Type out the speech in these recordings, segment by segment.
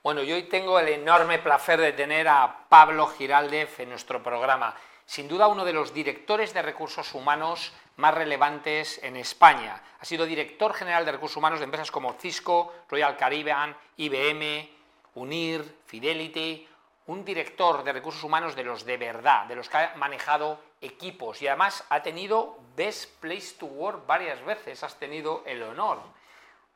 Bueno, yo hoy tengo el enorme placer de tener a Pablo Giraldez en nuestro programa. Sin duda uno de los directores de recursos humanos más relevantes en España. Ha sido director general de recursos humanos de empresas como Cisco, Royal Caribbean, IBM, UNIR, Fidelity, un director de recursos humanos de los de verdad, de los que ha manejado equipos y además ha tenido Best Place to Work varias veces, has tenido el honor.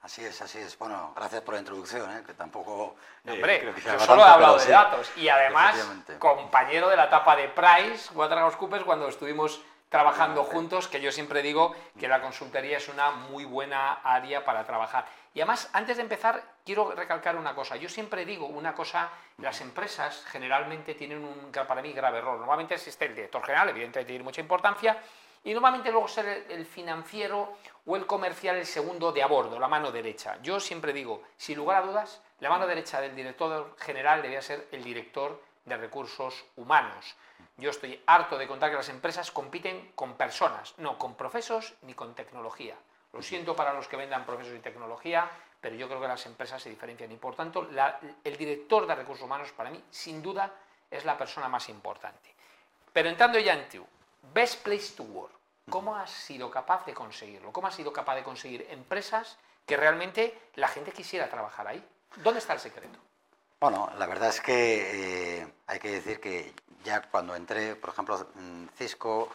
Así es, así es. Bueno, gracias por la introducción, ¿eh? que tampoco... Eh, hombre, yo solo he hablado de datos y además compañero de la etapa de Price, Waterhouse cuando estuvimos trabajando juntos, que yo siempre digo que la consultoría es una muy buena área para trabajar. Y además, antes de empezar, quiero recalcar una cosa. Yo siempre digo una cosa, las empresas generalmente tienen un, para mí, grave error. Normalmente existe el director general, evidentemente tiene mucha importancia, y normalmente luego ser el financiero o el comercial el segundo de a bordo, la mano derecha. Yo siempre digo, sin lugar a dudas, la mano derecha del director general debía ser el director de recursos humanos. Yo estoy harto de contar que las empresas compiten con personas, no con profesos ni con tecnología. Lo siento para los que vendan profesos y tecnología, pero yo creo que las empresas se diferencian y por tanto el director de recursos humanos para mí sin duda es la persona más importante. Pero entrando ya en tu best place to work, ¿cómo has sido capaz de conseguirlo? ¿Cómo has sido capaz de conseguir empresas que realmente la gente quisiera trabajar ahí? ¿Dónde está el secreto? Bueno, la verdad es que eh, hay que decir que ya cuando entré, por ejemplo, en Cisco,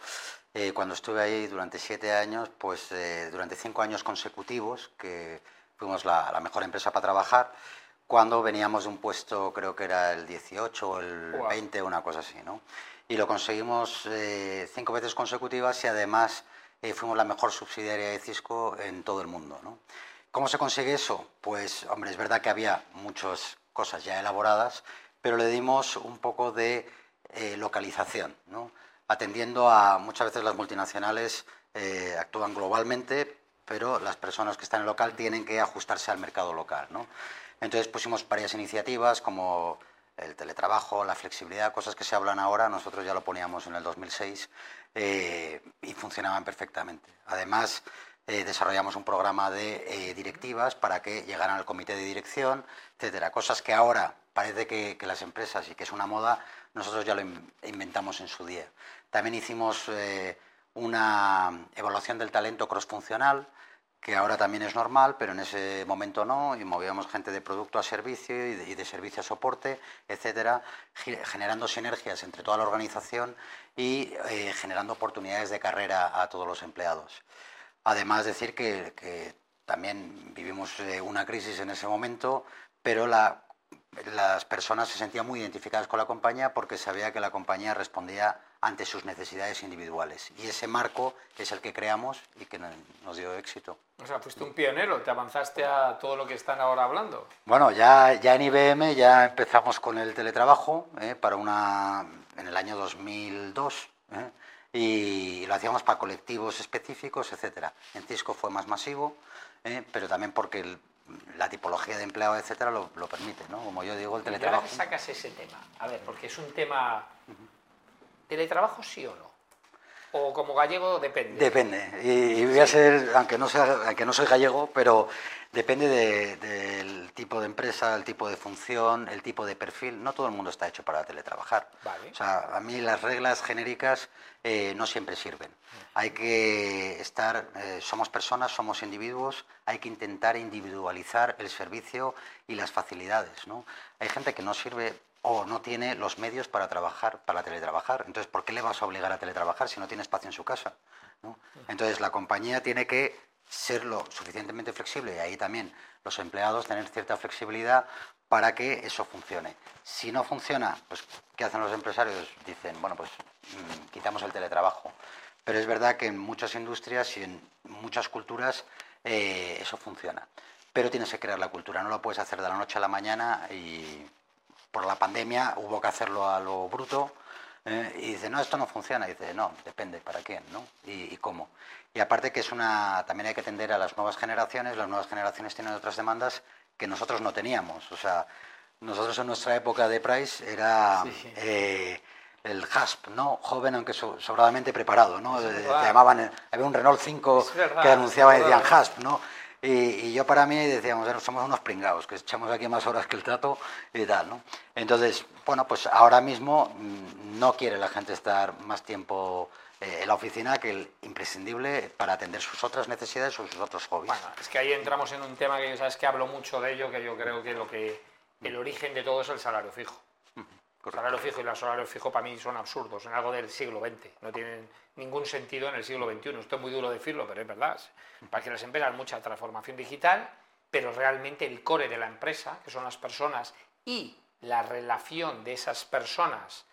eh, cuando estuve ahí durante siete años, pues eh, durante cinco años consecutivos, que fuimos la, mejor empresa para trabajar, cuando veníamos de un puesto, creo que era el 18 o el 20, una cosa así, ¿no? Y lo conseguimos cinco veces consecutivas y además fuimos la mejor subsidiaria de Cisco en todo el mundo, ¿no? ¿Cómo se consigue eso? Pues, hombre, es verdad que había muchos cosas ya elaboradas, pero le dimos un poco de eh, localización, atendiendo a muchas veces las multinacionales eh, actúan globalmente, pero las personas que están en local tienen que ajustarse al mercado local. Entonces pusimos varias iniciativas como el teletrabajo, la flexibilidad, cosas que se hablan ahora, nosotros ya lo poníamos en el 2006 eh, y funcionaban perfectamente. Además, eh, desarrollamos un programa de eh, directivas para que llegaran al comité de dirección, etcétera. Cosas que ahora parece que, las empresas y que es una moda, nosotros ya lo inventamos en su día. También hicimos eh, una evaluación del talento crossfuncional, que ahora también es normal, pero en ese momento no, y movíamos gente de producto a servicio y de, servicio a soporte, etcétera, generando sinergias entre toda la organización y generando oportunidades de carrera a todos los empleados. Además, decir que, también vivimos eh, una crisis en ese momento, pero las personas se sentían muy identificadas con la compañía porque sabía que la compañía respondía ante sus necesidades individuales. Y ese marco es el que creamos y que nos dio éxito. O sea, fuiste un pionero, te avanzaste a todo lo que están ahora hablando. Bueno, ya, ya en IBM ya empezamos con el teletrabajo eh, para una, en el año 2002 y lo hacíamos para colectivos específicos, etcétera. En Cisco fue más masivo, ¿eh? pero también porque la tipología de empleado, etcétera, lo, permite, ¿no? Como yo digo, el teletrabajo. ¿Y sacas ese tema? A ver, porque es un tema... ¿Teletrabajo sí o no? ¿O como gallego depende? Depende. Y, voy a ser, aunque no, sea, aunque no soy gallego, pero Depende del tipo de empresa, el tipo de función, el tipo de perfil. No todo el mundo está hecho para teletrabajar. O sea, a mí las reglas genéricas eh, no siempre sirven. Hay que estar, eh, somos personas, somos individuos, hay que intentar individualizar el servicio y las facilidades. ¿no? Hay gente que no sirve o no tiene los medios para trabajar, para teletrabajar. Entonces, ¿por qué le vas a obligar a teletrabajar si no tiene espacio en su casa? Entonces, la compañía tiene que ser lo suficientemente flexible y ahí también los empleados tener cierta flexibilidad para que eso funcione. Si no funciona, pues ¿qué hacen los empresarios? Dicen, bueno, pues mm, quitamos el teletrabajo. Pero es verdad que en muchas industrias y en muchas culturas eh, eso funciona. Pero tienes que crear la cultura, no lo puedes hacer de la noche a la mañana y por la pandemia hubo que hacerlo a lo bruto ¿eh? y dice, no, esto no funciona. Y dice, no, depende para quién ¿no? y, cómo. Y aparte que es una, también hay que atender a las nuevas generaciones, las nuevas generaciones tienen otras demandas que nosotros no teníamos. O sea, nosotros en nuestra época de Price era eh, el HASP, ¿no? Joven aunque sobradamente preparado, ¿no? llamaban, había un Renault 5 que anunciaba y decían HASP, ¿no? Y, yo para mí decíamos, somos unos pringados, que echamos aquí más horas que el trato y tal, ¿no? Entonces, bueno, pues ahora mismo mm, no quiere la gente estar más tiempo eh, en la oficina que el imprescindible para atender sus otras necesidades o sus otros hobbies. Es que ahí entramos en un tema que sabes que hablo mucho de ello, que yo creo que lo que el origen de todo es el salario fijo. El salario fijo y el salario fijo para mí son absurdos, en algo del siglo XX. No tienen ningún sentido en el siglo XXI. Esto es muy duro decirlo, pero es verdad. Para que las empresas mucha transformación digital, pero realmente el core de la empresa, que son las personas, y la relación de esas personas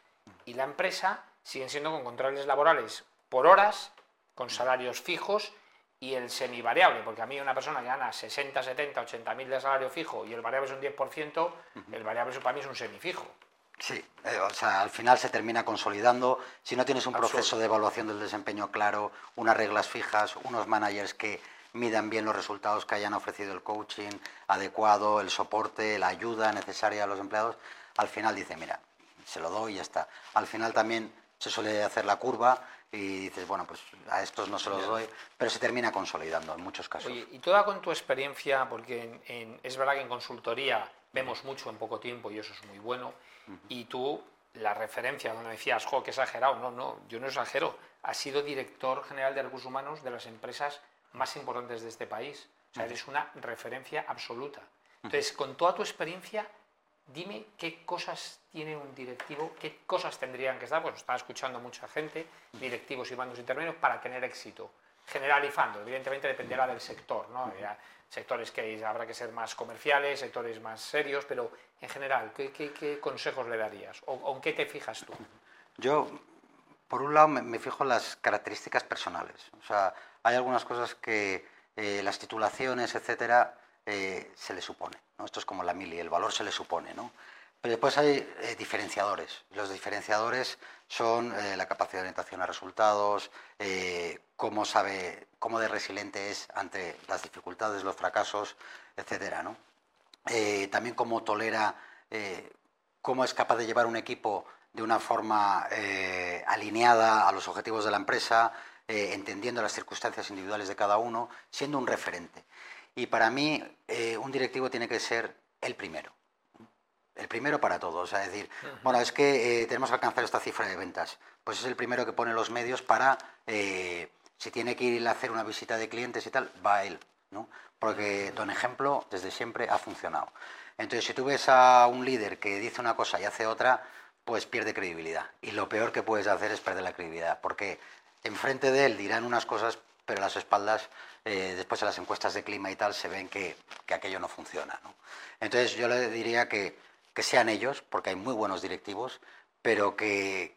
y la empresa, siguen siendo con contratos laborales por horas, con salarios fijos y el semivariable, porque a mí una persona que gana 60, 70, 80 mil de salario fijo y el variable es un 10%, el variable para mí es un semifijo. Sí, eh, o sea, al final se termina consolidando. Si no tienes un proceso de evaluación del desempeño claro, unas reglas fijas, unos managers que midan bien los resultados que hayan ofrecido el coaching adecuado, el soporte, la ayuda necesaria a los empleados, al final dice, mira, se lo doy y ya está. Al final también se suele hacer la curva y dices, bueno, pues a estos no se los doy, pero se termina consolidando en muchos casos. Oye, y toda con tu experiencia, porque es verdad que en consultoría vemos mucho en poco tiempo y eso es muy bueno, y tú, la referencia donde decías, jo, que exagerado, no, no, yo no exagero, has sido director general de recursos humanos de las empresas más importantes de este país, o sea, eres una referencia absoluta. Entonces, con toda tu experiencia, dime qué cosas tiene un directivo, qué cosas tendrían que estar, pues está escuchando mucha gente, directivos y bandos intermedios, para tener éxito. Generalizando, evidentemente dependerá del sector, ¿no? sectores que habrá que ser más comerciales, sectores más serios, pero en general, ¿qué, consejos le darías? ¿O, en qué te fijas tú? Yo, por un lado, me, fijo en las características personales. O sea, hay algunas cosas que eh, las titulaciones, etcétera, eh, se le supone. ¿no? Esto es como la mili, el valor se le supone. ¿no? Pero después hay eh, diferenciadores. Los diferenciadores son eh, la capacidad de orientación a resultados, cómo sabe, cómo de resiliente es ante las dificultades, los fracasos, etcétera, ¿no? también cómo tolera, cómo es capaz de llevar un equipo de una forma alineada a los objetivos de la empresa, entendiendo las circunstancias individuales de cada uno, siendo un referente. Y para mí, eh, un directivo tiene que ser el primero. El primero para todos. Es decir, bueno, es que eh, tenemos que alcanzar esta cifra de ventas. Pues es el primero que pone los medios para, eh, si tiene que ir a hacer una visita de clientes y tal, va él. ¿no? Porque Don Ejemplo, desde siempre, ha funcionado. Entonces, si tú ves a un líder que dice una cosa y hace otra, pues pierde credibilidad. Y lo peor que puedes hacer es perder la credibilidad. Porque enfrente de él dirán unas cosas, pero a las espaldas eh, después en las encuestas de clima y tal se ven que, aquello no funciona. Entonces yo le diría que, sean ellos, porque hay muy buenos directivos, pero que,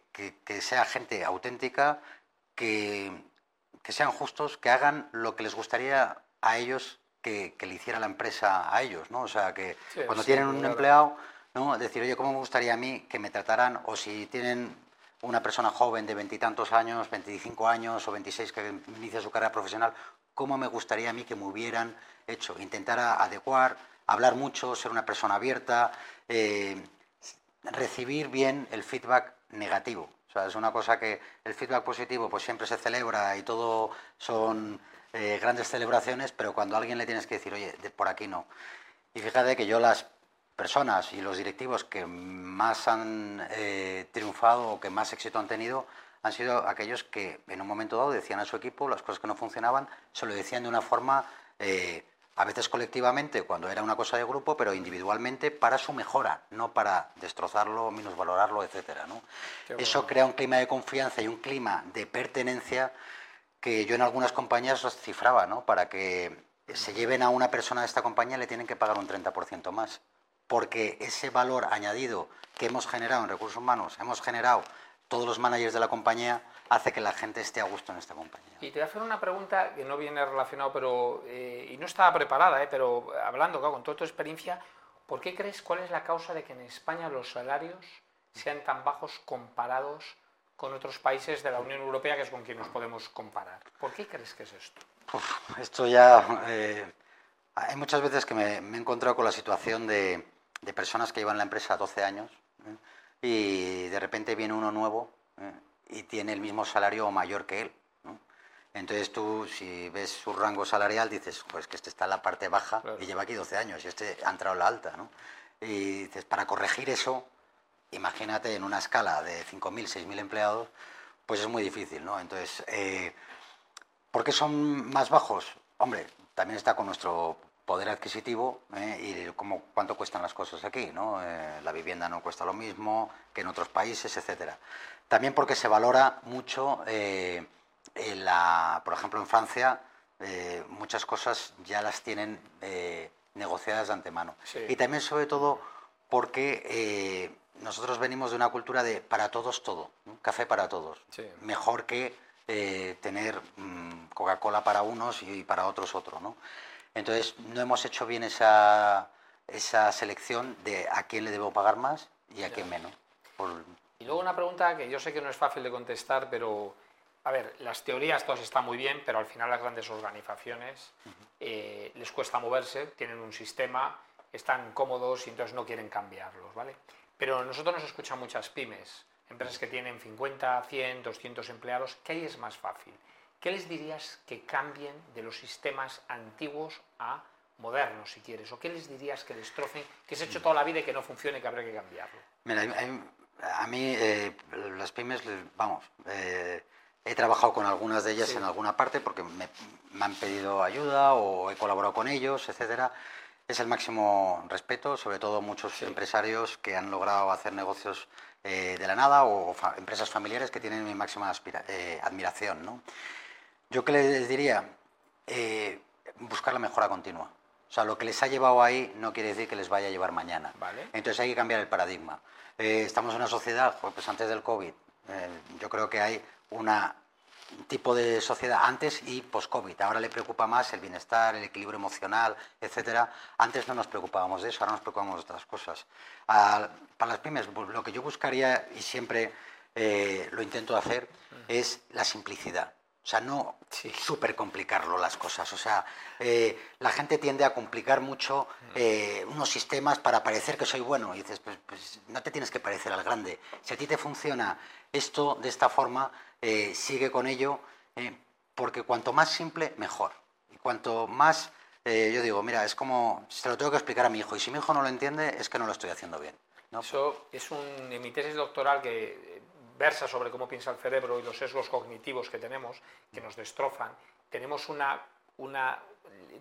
sea gente auténtica, que, sean justos, que hagan lo que les gustaría a ellos que, le hiciera la empresa a ellos. ¿no? O sea, que cuando tienen un empleado, ¿no? decir, oye, ¿cómo me gustaría a mí que me trataran? O si tienen una persona joven de veintitantos años, 25 años o 26 que inicia su carrera profesional, cómo me gustaría a mí que me hubieran hecho. Intentar adecuar, hablar mucho, ser una persona abierta, eh, recibir bien el feedback negativo. O sea, es una cosa que el feedback positivo pues siempre se celebra y todo son eh, grandes celebraciones, pero cuando a alguien le tienes que decir, oye, por aquí no. Y fíjate que yo las personas y los directivos que más han eh, triunfado o que más éxito han tenido han sido aquellos que en un momento dado decían a su equipo las cosas que no funcionaban, se lo decían de una forma, eh, a veces colectivamente, cuando era una cosa de grupo, pero individualmente para su mejora, no para destrozarlo, valorarlo, etc. ¿no? Eso crea un clima de confianza y un clima de pertenencia que yo en algunas compañías los cifraba, ¿no? para que se lleven a una persona de esta compañía le tienen que pagar un 30% más, porque ese valor añadido que hemos generado en recursos humanos, hemos generado todos los managers de la compañía hace que la gente esté a gusto en esta compañía. Y te voy a hacer una pregunta que no viene relacionado, pero eh, y no estaba preparada, eh, pero hablando con toda tu experiencia, ¿por qué crees cuál es la causa de que en España los salarios sean tan bajos comparados con otros países de la Unión Europea, que es con quien nos podemos comparar? ¿Por qué crees que es esto? esto ya... Eh, hay muchas veces que me, he encontrado con la situación de, de personas que llevan la empresa 12 años y de repente viene uno nuevo ¿eh? y tiene el mismo salario o mayor que él. Entonces tú, si ves su rango salarial, dices, pues que este está en la parte baja y lleva aquí 12 años y este ha entrado en la alta, ¿no? Y dices, para corregir eso, imagínate en una escala de 5.000, 6.000 empleados, pues es muy difícil, ¿no? Entonces, eh, ¿por qué son más bajos? Hombre, también está con nuestro poder adquisitivo ¿eh? y cómo, cuánto cuestan las cosas aquí, ¿no? Eh, la vivienda no cuesta lo mismo que en otros países, etcétera. También porque se valora mucho, eh, la, por ejemplo, en Francia, muchas cosas ya las tienen negociadas de antemano. Y también, sobre todo, porque nosotros venimos de una cultura de para todos todo, café para todos. Mejor que tener mm, Coca-Cola para unos y para otros otro, ¿no? Entonces, no hemos hecho bien esa, esa selección de a quién le debo pagar más y a quién menos. Y luego una pregunta que yo sé que no es fácil de contestar, pero, a ver, las teorías todas están muy bien, pero al final las grandes organizaciones eh, les cuesta moverse, tienen un sistema, están cómodos y entonces no quieren cambiarlos, ¿vale? Pero nosotros nos escuchan muchas pymes, empresas que tienen 50, 100, 200 empleados, ¿qué ahí es más fácil? ¿Qué les dirías que cambien de los sistemas antiguos a modernos, si quieres? ¿O qué les dirías que destrocen, que se ha hecho toda la vida y que no funcione y que habría que cambiarlo? Mira, a mí eh, las pymes, vamos, eh, he trabajado con algunas de ellas en alguna parte porque me, han pedido ayuda o he colaborado con ellos, etcétera. Es el máximo respeto, sobre todo muchos empresarios que han logrado hacer negocios eh, de la nada o empresas familiares que tienen mi máxima admiración. ¿no? Yo qué les diría, eh, buscar la mejora continua. O sea, lo que les ha llevado ahí no quiere decir que les vaya a llevar mañana. Entonces hay que cambiar el paradigma. Eh, estamos en una sociedad, pues antes del COVID, eh, yo creo que hay un tipo de sociedad antes y post-COVID. Ahora le preocupa más el bienestar, el equilibrio emocional, etcétera. Antes no nos preocupábamos de eso, ahora nos preocupamos de otras cosas. para las pymes, pues, lo que yo buscaría y siempre lo intento hacer es la simplicidad. O sea, no súper complicarlo las cosas. O sea, eh, la gente tiende a complicar mucho eh, unos sistemas para parecer que soy bueno. Y dices, pues, pues, no te tienes que parecer al grande. Si a ti te funciona esto de esta forma, eh, sigue con ello, porque cuanto más simple, mejor. Y cuanto más, yo digo, mira, es como, se lo tengo que explicar a mi hijo, y si mi hijo no lo entiende, es que no lo estoy haciendo bien. Eso es un, en mi tesis doctoral que versa sobre cómo piensa el cerebro y los sesgos cognitivos que tenemos, que nos destrozan, tenemos una,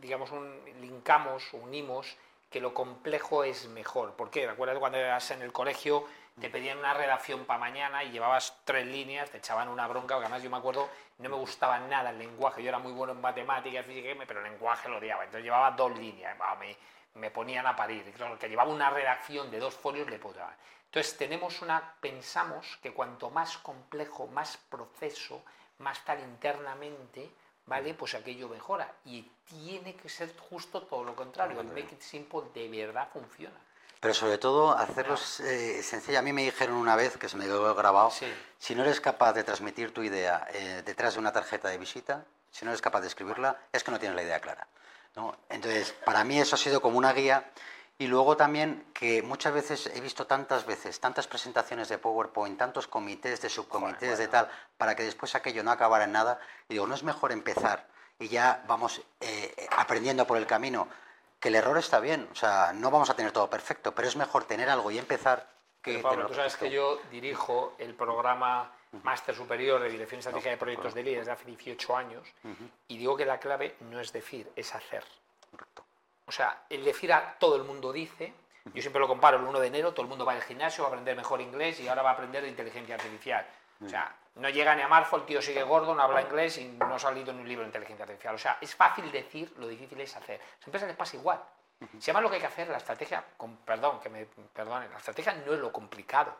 digamos, un, linkamos, unimos que lo complejo es mejor. ¿Por qué? Recuerda cuando eras en el colegio, te pedían una redacción para mañana y llevabas tres líneas, te echaban una bronca, porque además yo me acuerdo, no me gustaba nada el lenguaje, yo era muy bueno en matemáticas, física, pero el lenguaje lo odiaba, entonces llevaba dos líneas, me, me ponían a parir, claro, que llevaba una redacción de dos folios le podía. Entonces tenemos una, pensamos que cuanto más complejo, más proceso, más tal internamente, ¿vale? Pues aquello mejora. Y tiene que ser justo todo lo contrario. El make it simple de verdad funciona. Pero sobre todo hacerlo eh, sencillo. A mí me dijeron una vez, que se me quedó grabado, si no eres capaz de transmitir tu idea eh, detrás de una tarjeta de visita, si no eres capaz de escribirla, es que no tienes la idea clara. ¿No? Entonces, para mí eso ha sido como una guía y luego también que muchas veces he visto tantas veces, tantas presentaciones de PowerPoint, tantos comités de subcomités de tal, para que después aquello no acabara en nada. Y digo, no es mejor empezar y ya vamos eh, aprendiendo por el camino, que el error está bien, o sea, no vamos a tener todo perfecto, pero es mejor tener algo y empezar que... Pablo, tú sabes que yo dirijo el programa Máster Superior de Dirección Estratégica de Proyectos de líderes desde hace 18 años y digo que la clave no es decir, es hacer. Correcto. O sea, el decir a todo el mundo dice, yo siempre lo comparo el 1 de enero, todo el mundo va al gimnasio, va a aprender mejor inglés y ahora va a aprender de inteligencia artificial. O sea, no llega ni a Marfo, el tío sigue gordo, no habla inglés y no ha salido en un libro de inteligencia artificial. O sea, es fácil decir, lo difícil es hacer. A las empresas les pasa igual. Si además lo que hay que hacer, la estrategia, con, perdón, que me perdone, la estrategia no es lo complicado.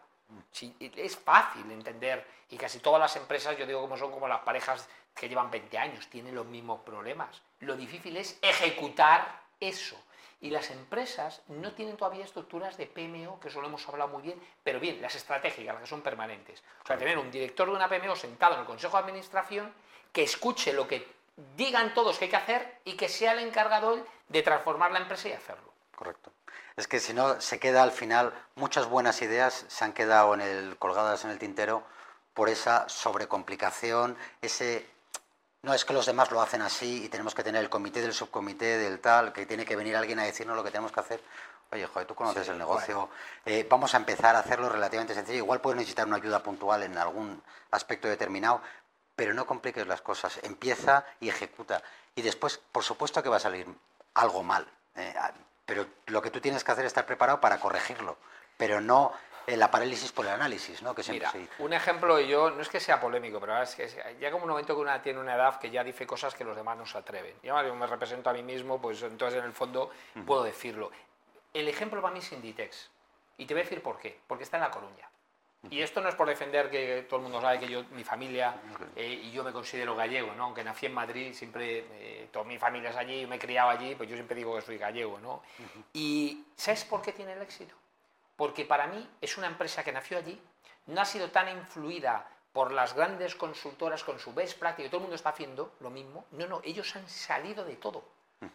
Es fácil entender y casi todas las empresas, yo digo como son como las parejas que llevan 20 años, tienen los mismos problemas. Lo difícil es ejecutar eso. Y las empresas no tienen todavía estructuras de PMO, que eso lo hemos hablado muy bien, pero bien, las estratégicas, las que son permanentes. O sea, tener un director de una PMO sentado en el Consejo de Administración que escuche lo que digan todos que hay que hacer y que sea el encargado de transformar la empresa y hacerlo. Correcto. Es que si no, se queda al final, muchas buenas ideas se han quedado en el, colgadas en el tintero por esa sobrecomplicación, ese no es que los demás lo hacen así y tenemos que tener el comité del subcomité del tal, que tiene que venir alguien a decirnos lo que tenemos que hacer. Oye, joder, tú conoces el negocio, eh, vamos a empezar a hacerlo relativamente sencillo. Igual puedes necesitar una ayuda puntual en algún aspecto determinado, pero no compliques las cosas. Empieza y ejecuta. Y después, por supuesto que va a salir algo mal, eh, pero lo que tú tienes que hacer es estar preparado para corregirlo, pero no la parálisis por el análisis, ¿no? Que Mira, un ejemplo, yo no es que sea polémico, pero es que llega un momento que una tiene una edad que ya dice cosas que los demás no se atreven. Yo me represento a mí mismo, pues entonces en el fondo puedo decirlo. El ejemplo para mí es Inditex. Y te voy a decir por qué. Porque está en La Coruña. Y esto no es por defender que todo el mundo sabe que yo, mi familia, eh, y yo me considero gallego, ¿no? Aunque nací en Madrid, siempre, eh, toda mi familia es allí, me he criado allí, pues yo siempre digo que soy gallego, ¿no? Y ¿sabes por qué tiene el éxito? porque para mí es una empresa que nació allí, no ha sido tan influida por las grandes consultoras con su best practice, todo el mundo está haciendo lo mismo. No, no, ellos han salido de todo.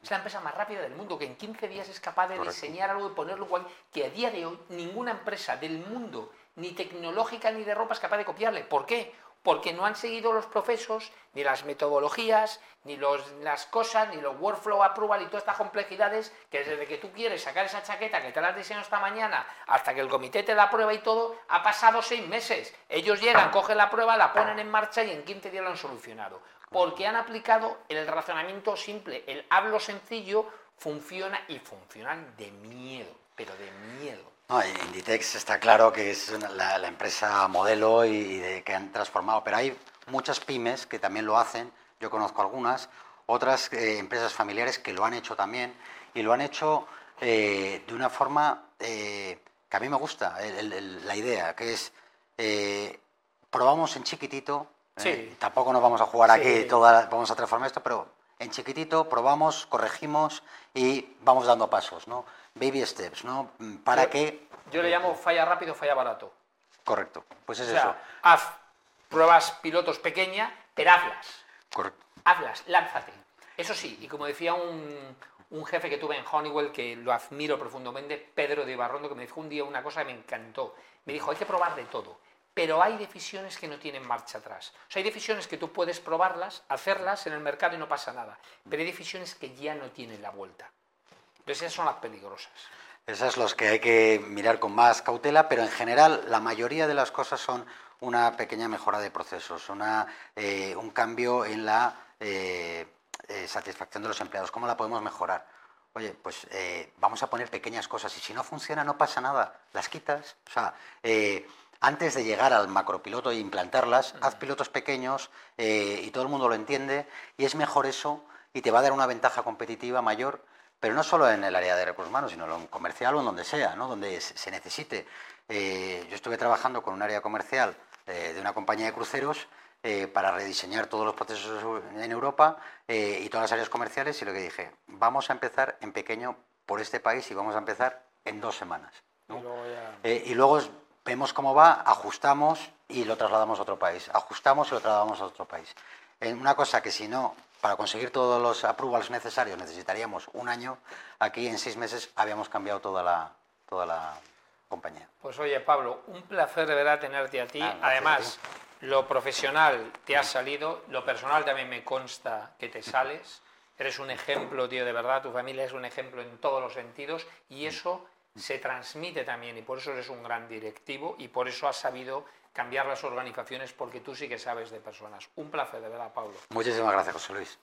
Es la empresa más rápida del mundo, que en 15 días es capaz de diseñar algo y ponerlo igual, que a día de hoy ninguna empresa del mundo, ni tecnológica ni de ropa, es capaz de copiarle. ¿Por qué? porque no han seguido los procesos, ni las metodologías, ni las cosas, ni los workflow approval y todas estas complejidades que desde que tú quieres sacar esa chaqueta que te la has diseñado esta mañana hasta que el comité te la prueba y todo, ha pasado seis meses. Ellos llegan, cogen la prueba, la ponen en marcha y en 15 días lo han solucionado. Porque han aplicado el razonamiento simple, el hablo sencillo funciona y funcionan de miedo, pero de miedo. Inditex está claro que es la, empresa modelo y, de, que han transformado, pero hay muchas pymes que también lo hacen, yo conozco algunas, otras eh, empresas familiares que lo han hecho también y lo han hecho eh, de una forma eh, que a mí me gusta, la idea, que es probamos en chiquitito, tampoco nos vamos a jugar aquí, toda, vamos a transformar esto, pero en chiquitito probamos, corregimos y vamos dando pasos, ¿no? Baby steps, ¿no? ¿Para qué? Yo le llamo falla rápido, falla barato. Correcto, pues es o sea, eso. Haz pruebas pilotos pequeñas, pero hazlas. Correcto. Hazlas, lánzate. Eso sí, y como decía un, un jefe que tuve en Honeywell, que lo admiro profundamente, Pedro de Ibarrondo, que me dijo un día una cosa que me encantó. Me dijo, hay que probar de todo, pero hay decisiones que no tienen marcha atrás. O sea, hay decisiones que tú puedes probarlas, hacerlas en el mercado y no pasa nada, pero hay decisiones que ya no tienen la vuelta. Esas son las peligrosas. Esas son las que hay que mirar con más cautela, pero en general la mayoría de las cosas son una pequeña mejora de procesos, una, eh, un cambio en la eh, eh, satisfacción de los empleados. ¿Cómo la podemos mejorar? Oye, pues vamos a poner pequeñas cosas y si no funciona no pasa nada, las quitas. O sea, antes de llegar al macropiloto e implantarlas, haz pilotos pequeños y todo el mundo lo entiende y es mejor eso y te va a dar una ventaja competitiva mayor pero no solo en el área de recursos humanos, sino en comercial o en donde sea, ¿no? donde se necesite. Eh, yo estuve trabajando con un área comercial eh, de una compañía de cruceros eh, para rediseñar todos los procesos en Europa y todas las áreas comerciales y lo que dije, vamos a empezar en pequeño por este país y vamos a empezar en dos semanas. Y, luego vemos cómo va, ajustamos y lo trasladamos a otro país. Ajustamos y lo trasladamos a otro país. una cosa que si no para conseguir todos los approvals necesarios necesitaríamos un año. Aquí en seis meses habíamos cambiado toda la, toda la compañía. Pues oye, Pablo, un placer de verdad tenerte a ti. Además, lo profesional te ha salido, lo personal también me consta que te sales. Eres un ejemplo, tío, de verdad. Tu familia es un ejemplo en todos los sentidos y eso se transmite también y por eso eres un gran directivo y por eso has sabido cambiar las organizaciones porque tú sí que sabes de personas. Un placer, de verdad, Pablo. Muchísimas gracias, José Luis.